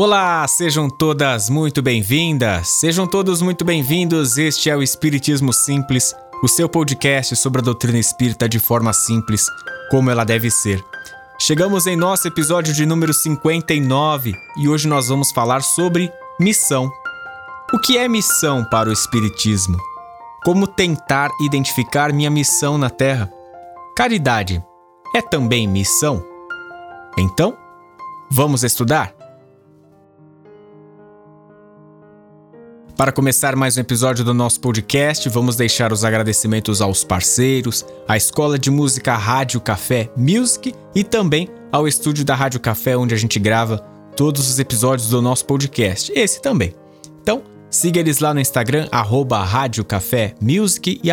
Olá, sejam todas muito bem-vindas, sejam todos muito bem-vindos. Este é o Espiritismo Simples, o seu podcast sobre a doutrina espírita de forma simples, como ela deve ser. Chegamos em nosso episódio de número 59 e hoje nós vamos falar sobre missão. O que é missão para o Espiritismo? Como tentar identificar minha missão na Terra? Caridade é também missão? Então, vamos estudar? Para começar mais um episódio do nosso podcast, vamos deixar os agradecimentos aos parceiros, à Escola de Música Rádio Café Music e também ao estúdio da Rádio Café, onde a gente grava todos os episódios do nosso podcast. Esse também. Então, siga eles lá no Instagram, Rádio Café Music e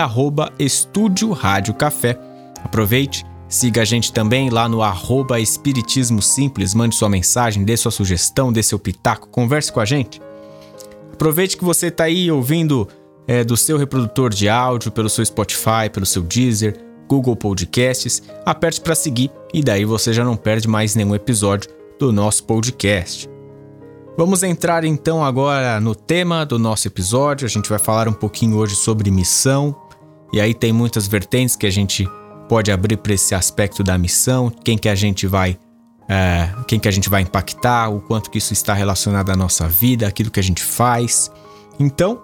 Estúdio Rádio Café. Aproveite, siga a gente também lá no arroba Espiritismo Simples, mande sua mensagem, dê sua sugestão, dê seu pitaco, converse com a gente. Aproveite que você está aí ouvindo é, do seu reprodutor de áudio, pelo seu Spotify, pelo seu Deezer, Google Podcasts, aperte para seguir e daí você já não perde mais nenhum episódio do nosso podcast. Vamos entrar então agora no tema do nosso episódio. A gente vai falar um pouquinho hoje sobre missão. E aí tem muitas vertentes que a gente pode abrir para esse aspecto da missão, quem que a gente vai é, quem que a gente vai impactar, o quanto que isso está relacionado à nossa vida, aquilo que a gente faz. Então,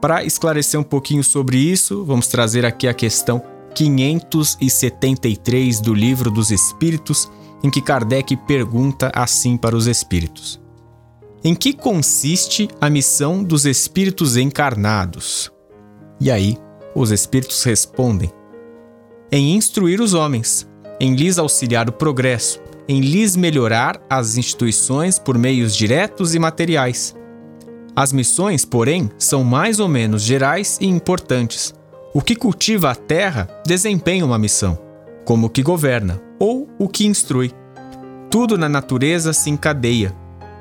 para esclarecer um pouquinho sobre isso, vamos trazer aqui a questão 573 do Livro dos Espíritos, em que Kardec pergunta assim para os espíritos: Em que consiste a missão dos espíritos encarnados? E aí, os espíritos respondem: Em instruir os homens, em lhes auxiliar o progresso, em lhes melhorar as instituições por meios diretos e materiais. As missões, porém, são mais ou menos gerais e importantes. O que cultiva a terra desempenha uma missão, como o que governa ou o que instrui. Tudo na natureza se encadeia.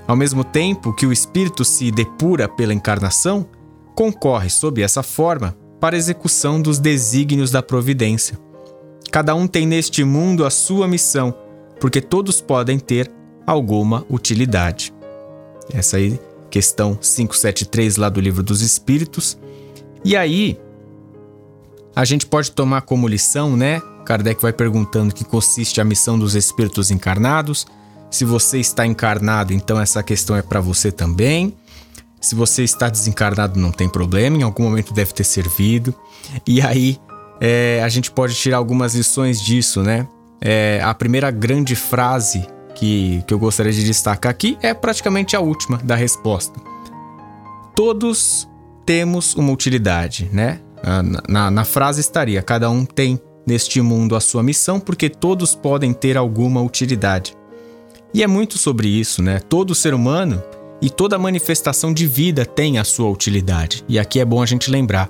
Ao mesmo tempo que o espírito se depura pela encarnação, concorre sob essa forma para a execução dos desígnios da providência. Cada um tem neste mundo a sua missão porque todos podem ter alguma utilidade. Essa aí, questão 573 lá do Livro dos Espíritos. E aí, a gente pode tomar como lição, né? Kardec vai perguntando que consiste a missão dos espíritos encarnados. Se você está encarnado, então essa questão é para você também. Se você está desencarnado, não tem problema, em algum momento deve ter servido. E aí, é, a gente pode tirar algumas lições disso, né? É, a primeira grande frase que, que eu gostaria de destacar aqui é praticamente a última da resposta. Todos temos uma utilidade, né? Na, na, na frase estaria: cada um tem neste mundo a sua missão, porque todos podem ter alguma utilidade. E é muito sobre isso, né? Todo ser humano e toda manifestação de vida tem a sua utilidade. E aqui é bom a gente lembrar,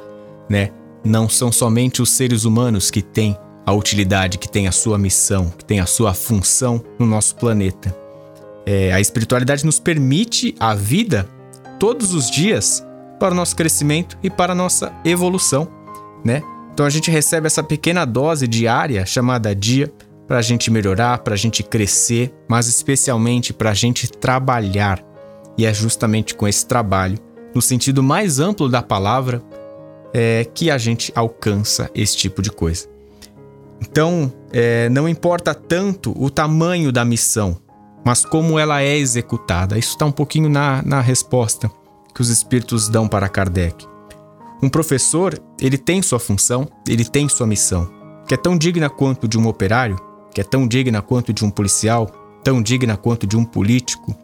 né? Não são somente os seres humanos que têm a utilidade, que tem a sua missão, que tem a sua função no nosso planeta. É, a espiritualidade nos permite a vida todos os dias para o nosso crescimento e para a nossa evolução, né? Então a gente recebe essa pequena dose diária chamada dia para a gente melhorar, para a gente crescer, mas especialmente para a gente trabalhar. E é justamente com esse trabalho, no sentido mais amplo da palavra, é, que a gente alcança esse tipo de coisa. Então, é, não importa tanto o tamanho da missão, mas como ela é executada. Isso está um pouquinho na, na resposta que os espíritos dão para Kardec. Um professor, ele tem sua função, ele tem sua missão, que é tão digna quanto de um operário, que é tão digna quanto de um policial, tão digna quanto de um político.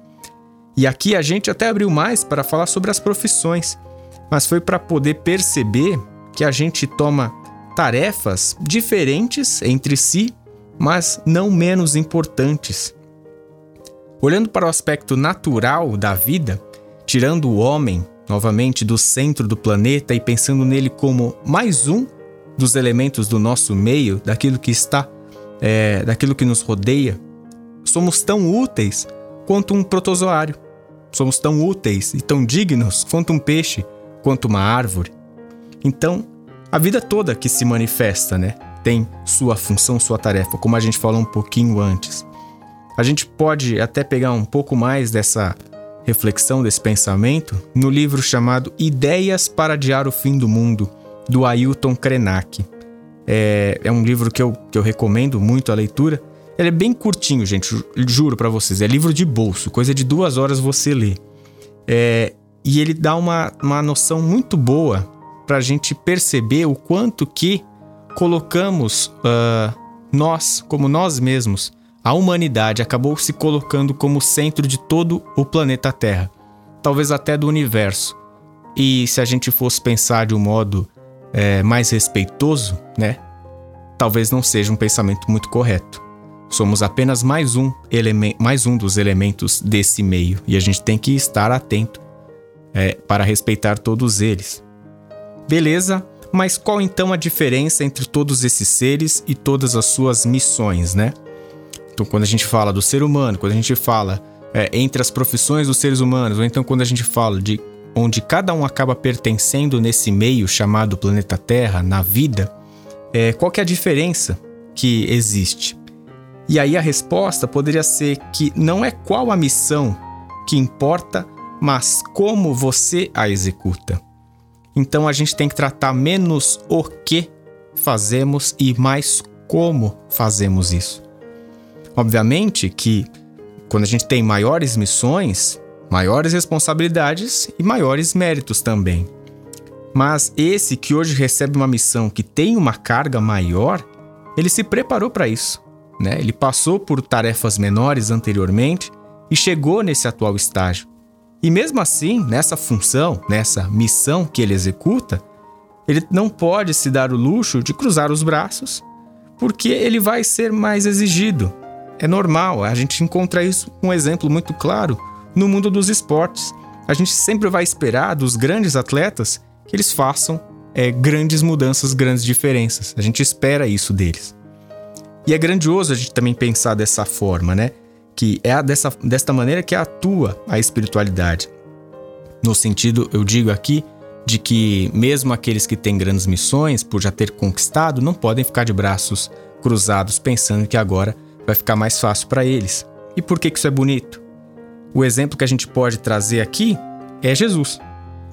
E aqui a gente até abriu mais para falar sobre as profissões, mas foi para poder perceber que a gente toma tarefas diferentes entre si, mas não menos importantes. Olhando para o aspecto natural da vida, tirando o homem novamente do centro do planeta e pensando nele como mais um dos elementos do nosso meio, daquilo que está, é, daquilo que nos rodeia, somos tão úteis quanto um protozoário. Somos tão úteis e tão dignos quanto um peixe, quanto uma árvore. Então, a vida toda que se manifesta, né? Tem sua função, sua tarefa, como a gente falou um pouquinho antes. A gente pode até pegar um pouco mais dessa, reflexão, desse pensamento, no livro chamado Ideias para Adiar o Fim do Mundo, do Ailton Krenak. É, é um livro que eu, que eu recomendo muito a leitura. Ele é bem curtinho, gente, juro para vocês. É livro de bolso, coisa de duas horas você lê. É, e ele dá uma, uma noção muito boa para a gente perceber o quanto que colocamos uh, nós, como nós mesmos, a humanidade acabou se colocando como centro de todo o planeta Terra, talvez até do universo. E se a gente fosse pensar de um modo é, mais respeitoso, né? Talvez não seja um pensamento muito correto. Somos apenas mais um, mais um dos elementos desse meio e a gente tem que estar atento é, para respeitar todos eles. Beleza, mas qual então a diferença entre todos esses seres e todas as suas missões, né? Então, quando a gente fala do ser humano, quando a gente fala é, entre as profissões dos seres humanos, ou então quando a gente fala de onde cada um acaba pertencendo nesse meio chamado planeta Terra, na vida, é, qual que é a diferença que existe? E aí a resposta poderia ser que não é qual a missão que importa, mas como você a executa. Então a gente tem que tratar menos o que fazemos e mais como fazemos isso. Obviamente que quando a gente tem maiores missões, maiores responsabilidades e maiores méritos também. Mas esse que hoje recebe uma missão que tem uma carga maior, ele se preparou para isso. Né? Ele passou por tarefas menores anteriormente e chegou nesse atual estágio. E mesmo assim, nessa função, nessa missão que ele executa, ele não pode se dar o luxo de cruzar os braços, porque ele vai ser mais exigido. É normal, a gente encontra isso um exemplo muito claro no mundo dos esportes. A gente sempre vai esperar dos grandes atletas que eles façam é, grandes mudanças, grandes diferenças. A gente espera isso deles. E é grandioso a gente também pensar dessa forma, né? Que é dessa, desta maneira que atua a espiritualidade. No sentido, eu digo aqui, de que mesmo aqueles que têm grandes missões, por já ter conquistado, não podem ficar de braços cruzados pensando que agora vai ficar mais fácil para eles. E por que, que isso é bonito? O exemplo que a gente pode trazer aqui é Jesus.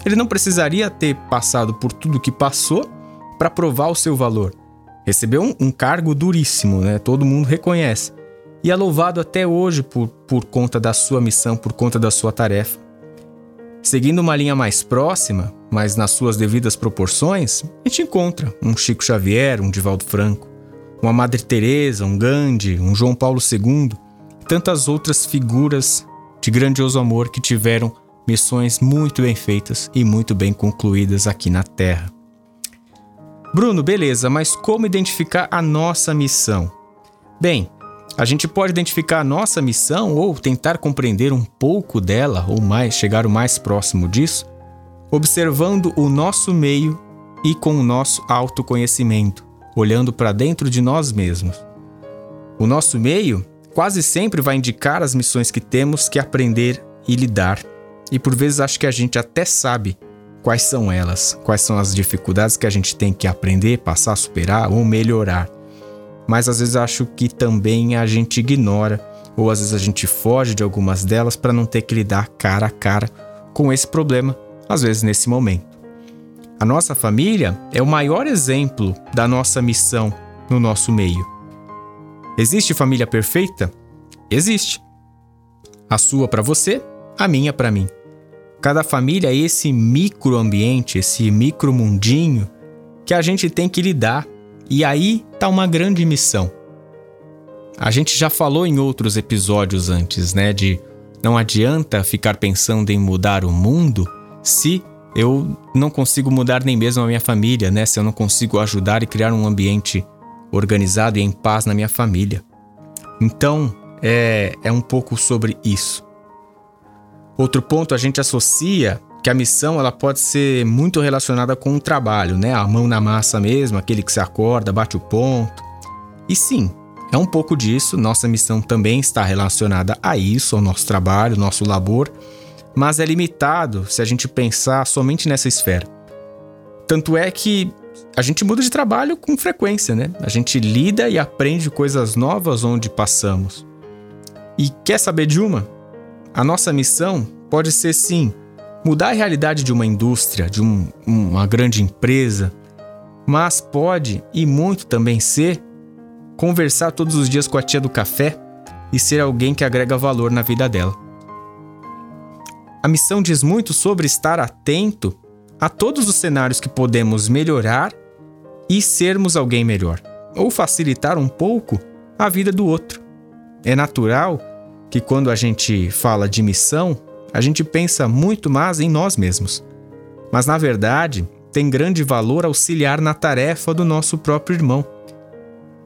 Ele não precisaria ter passado por tudo que passou para provar o seu valor. Recebeu um, um cargo duríssimo, né? todo mundo reconhece e é louvado até hoje por, por conta da sua missão, por conta da sua tarefa. Seguindo uma linha mais próxima, mas nas suas devidas proporções, a gente encontra um Chico Xavier, um Divaldo Franco, uma Madre Teresa, um Gandhi, um João Paulo II e tantas outras figuras de grandioso amor que tiveram missões muito bem feitas e muito bem concluídas aqui na Terra. Bruno, beleza, mas como identificar a nossa missão? Bem, a gente pode identificar a nossa missão ou tentar compreender um pouco dela ou mais, chegar o mais próximo disso, observando o nosso meio e com o nosso autoconhecimento, olhando para dentro de nós mesmos. O nosso meio quase sempre vai indicar as missões que temos que aprender e lidar, e por vezes acho que a gente até sabe quais são elas, quais são as dificuldades que a gente tem que aprender, passar superar ou melhorar mas às vezes acho que também a gente ignora ou às vezes a gente foge de algumas delas para não ter que lidar cara a cara com esse problema, às vezes nesse momento. A nossa família é o maior exemplo da nossa missão no nosso meio. Existe família perfeita? Existe. A sua para você, a minha para mim. Cada família é esse microambiente, esse micromundinho que a gente tem que lidar e aí tá uma grande missão. A gente já falou em outros episódios antes, né, de não adianta ficar pensando em mudar o mundo se eu não consigo mudar nem mesmo a minha família, né? Se eu não consigo ajudar e criar um ambiente organizado e em paz na minha família. Então, é, é um pouco sobre isso. Outro ponto, a gente associa que a missão ela pode ser muito relacionada com o trabalho, né? A mão na massa mesmo, aquele que se acorda, bate o ponto. E sim, é um pouco disso. Nossa missão também está relacionada a isso, ao nosso trabalho, ao nosso labor, mas é limitado se a gente pensar somente nessa esfera. Tanto é que a gente muda de trabalho com frequência, né? A gente lida e aprende coisas novas onde passamos. E quer saber de uma? A nossa missão pode ser sim mudar a realidade de uma indústria, de um, uma grande empresa, mas pode e muito também ser conversar todos os dias com a tia do café e ser alguém que agrega valor na vida dela. A missão diz muito sobre estar atento a todos os cenários que podemos melhorar e sermos alguém melhor, ou facilitar um pouco a vida do outro. É natural que quando a gente fala de missão, a gente pensa muito mais em nós mesmos. Mas na verdade, tem grande valor auxiliar na tarefa do nosso próprio irmão.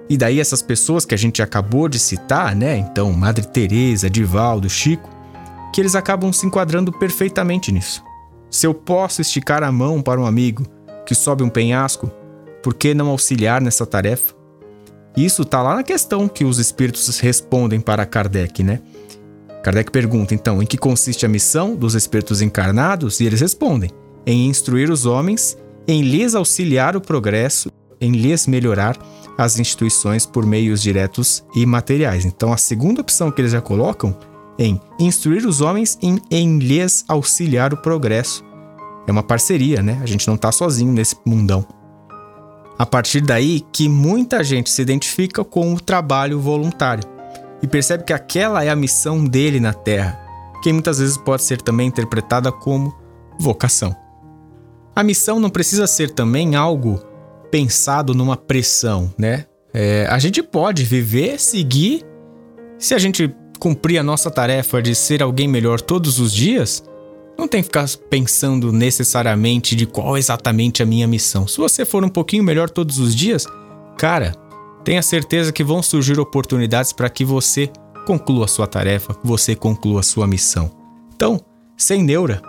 E daí essas pessoas que a gente acabou de citar, né? Então, Madre Teresa, Divaldo, Chico, que eles acabam se enquadrando perfeitamente nisso. Se eu posso esticar a mão para um amigo que sobe um penhasco, por que não auxiliar nessa tarefa? Isso está lá na questão que os espíritos respondem para Kardec, né? Kardec pergunta então em que consiste a missão dos espíritos encarnados e eles respondem: em instruir os homens em lhes auxiliar o progresso, em lhes melhorar as instituições por meios diretos e materiais. Então, a segunda opção que eles já colocam em instruir os homens em, em lhes auxiliar o progresso. É uma parceria, né? A gente não está sozinho nesse mundão. A partir daí que muita gente se identifica com o trabalho voluntário e percebe que aquela é a missão dele na Terra, que muitas vezes pode ser também interpretada como vocação. A missão não precisa ser também algo pensado numa pressão, né? É, a gente pode viver, seguir. Se a gente cumprir a nossa tarefa de ser alguém melhor todos os dias, não tem que ficar pensando necessariamente de qual exatamente a minha missão. Se você for um pouquinho melhor todos os dias, cara, tenha certeza que vão surgir oportunidades para que você conclua sua tarefa, você conclua sua missão. Então, sem neura.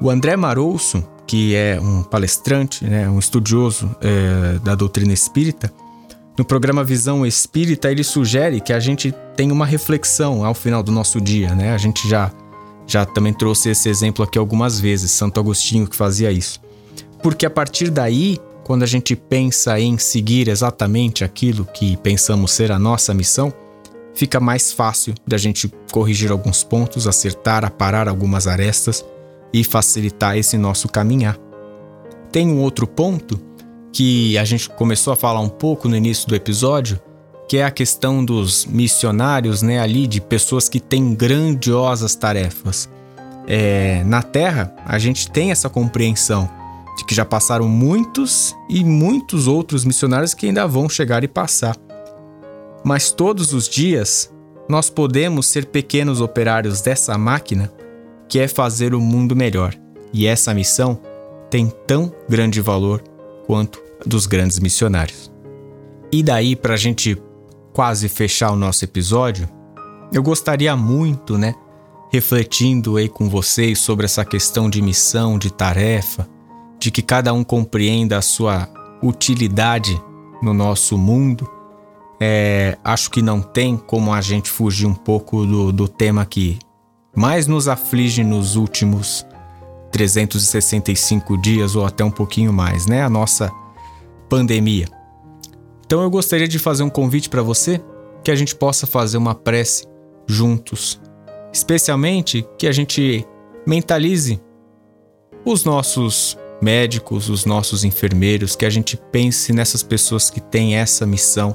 O André Marouço, que é um palestrante, né, um estudioso é, da doutrina espírita, no programa Visão Espírita ele sugere que a gente tenha uma reflexão ao final do nosso dia, né? A gente já já também trouxe esse exemplo aqui algumas vezes, Santo Agostinho que fazia isso. Porque a partir daí, quando a gente pensa em seguir exatamente aquilo que pensamos ser a nossa missão, fica mais fácil da gente corrigir alguns pontos, acertar, aparar algumas arestas e facilitar esse nosso caminhar. Tem um outro ponto que a gente começou a falar um pouco no início do episódio, que é a questão dos missionários, né, ali de pessoas que têm grandiosas tarefas. É, na Terra, a gente tem essa compreensão de que já passaram muitos e muitos outros missionários que ainda vão chegar e passar. Mas todos os dias, nós podemos ser pequenos operários dessa máquina que é fazer o mundo melhor. E essa missão tem tão grande valor quanto dos grandes missionários. E daí, para a gente quase fechar o nosso episódio, eu gostaria muito, né, refletindo aí com vocês sobre essa questão de missão, de tarefa, de que cada um compreenda a sua utilidade no nosso mundo. É, acho que não tem como a gente fugir um pouco do, do tema que mais nos aflige nos últimos 365 dias ou até um pouquinho mais, né? A nossa pandemia. Então eu gostaria de fazer um convite para você que a gente possa fazer uma prece juntos, especialmente que a gente mentalize os nossos médicos, os nossos enfermeiros, que a gente pense nessas pessoas que têm essa missão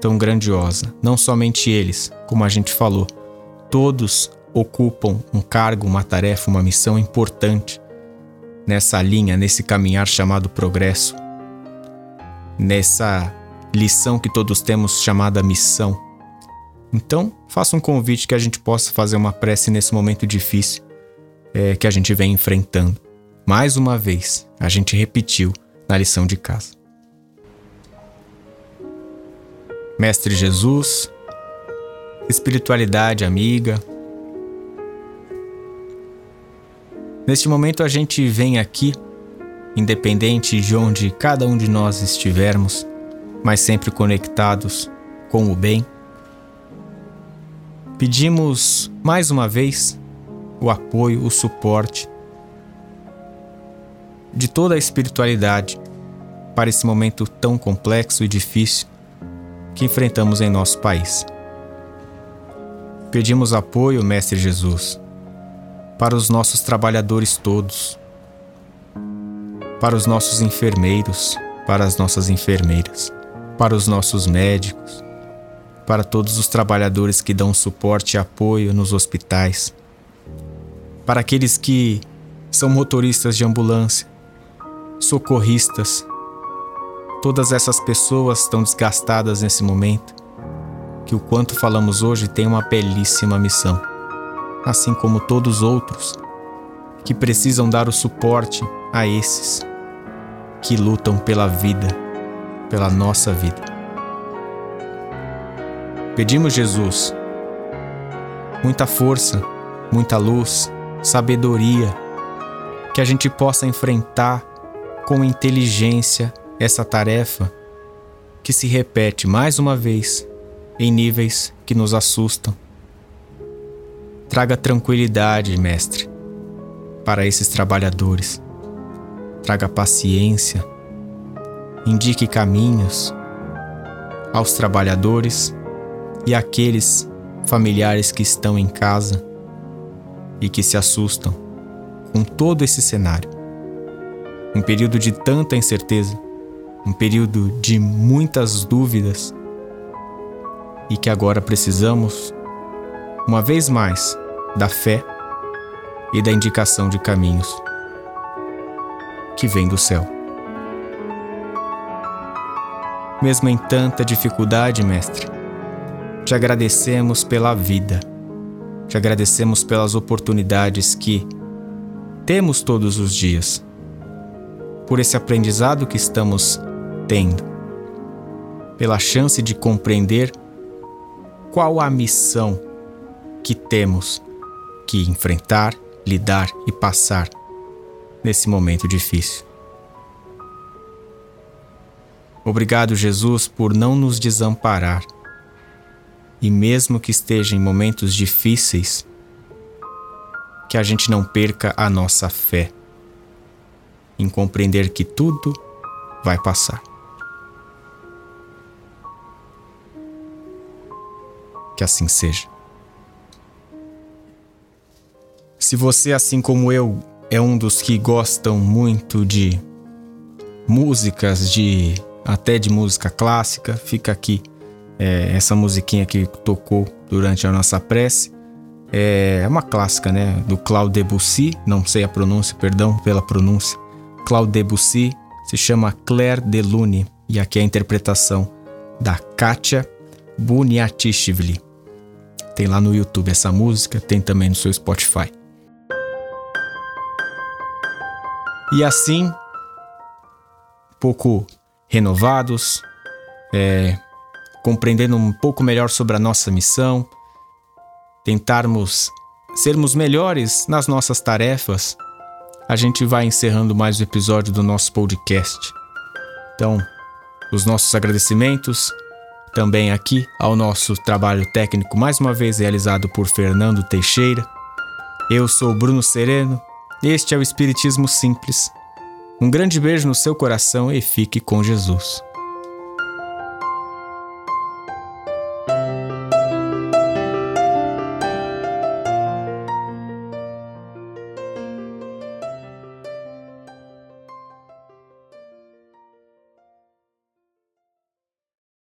tão grandiosa. Não somente eles, como a gente falou, todos ocupam um cargo, uma tarefa, uma missão importante nessa linha, nesse caminhar chamado progresso nessa lição que todos temos chamada missão. Então, faça um convite que a gente possa fazer uma prece nesse momento difícil é, que a gente vem enfrentando. Mais uma vez, a gente repetiu na lição de casa. Mestre Jesus, espiritualidade amiga, neste momento a gente vem aqui independente de onde cada um de nós estivermos, mas sempre conectados com o bem. Pedimos mais uma vez o apoio, o suporte de toda a espiritualidade para esse momento tão complexo e difícil que enfrentamos em nosso país. Pedimos apoio, Mestre Jesus, para os nossos trabalhadores todos, para os nossos enfermeiros, para as nossas enfermeiras, para os nossos médicos, para todos os trabalhadores que dão suporte e apoio nos hospitais, para aqueles que são motoristas de ambulância, socorristas. Todas essas pessoas estão desgastadas nesse momento, que o quanto falamos hoje tem uma belíssima missão, assim como todos os outros que precisam dar o suporte a esses que lutam pela vida, pela nossa vida. Pedimos, Jesus, muita força, muita luz, sabedoria, que a gente possa enfrentar com inteligência essa tarefa que se repete mais uma vez em níveis que nos assustam. Traga tranquilidade, Mestre, para esses trabalhadores. Traga paciência. Indique caminhos aos trabalhadores e àqueles familiares que estão em casa e que se assustam com todo esse cenário. Um período de tanta incerteza, um período de muitas dúvidas e que agora precisamos, uma vez mais, da fé e da indicação de caminhos que vem do céu. Mesmo em tanta dificuldade, Mestre, te agradecemos pela vida te agradecemos pelas oportunidades que temos todos os dias, por esse aprendizado que estamos tendo, pela chance de compreender qual a missão que temos que enfrentar, lidar e passar nesse momento difícil. Obrigado, Jesus, por não nos desamparar e mesmo que esteja em momentos difíceis, que a gente não perca a nossa fé em compreender que tudo vai passar. Que assim seja. Se você, assim como eu, é um dos que gostam muito de músicas, de até de música clássica, fica aqui é, essa musiquinha que tocou durante a nossa prece é uma clássica, né? Do Claude Debussy, não sei a pronúncia, perdão pela pronúncia. Claude Debussy se chama Claire de Lune e aqui é a interpretação da Katia Buniatishvili. Tem lá no YouTube essa música, tem também no seu Spotify. E assim, pouco renovados, é, compreendendo um pouco melhor sobre a nossa missão, tentarmos sermos melhores nas nossas tarefas, a gente vai encerrando mais um episódio do nosso podcast. Então, os nossos agradecimentos também aqui ao nosso trabalho técnico, mais uma vez realizado por Fernando Teixeira. Eu sou Bruno Sereno, este é o Espiritismo Simples. Um grande beijo no seu coração e fique com Jesus.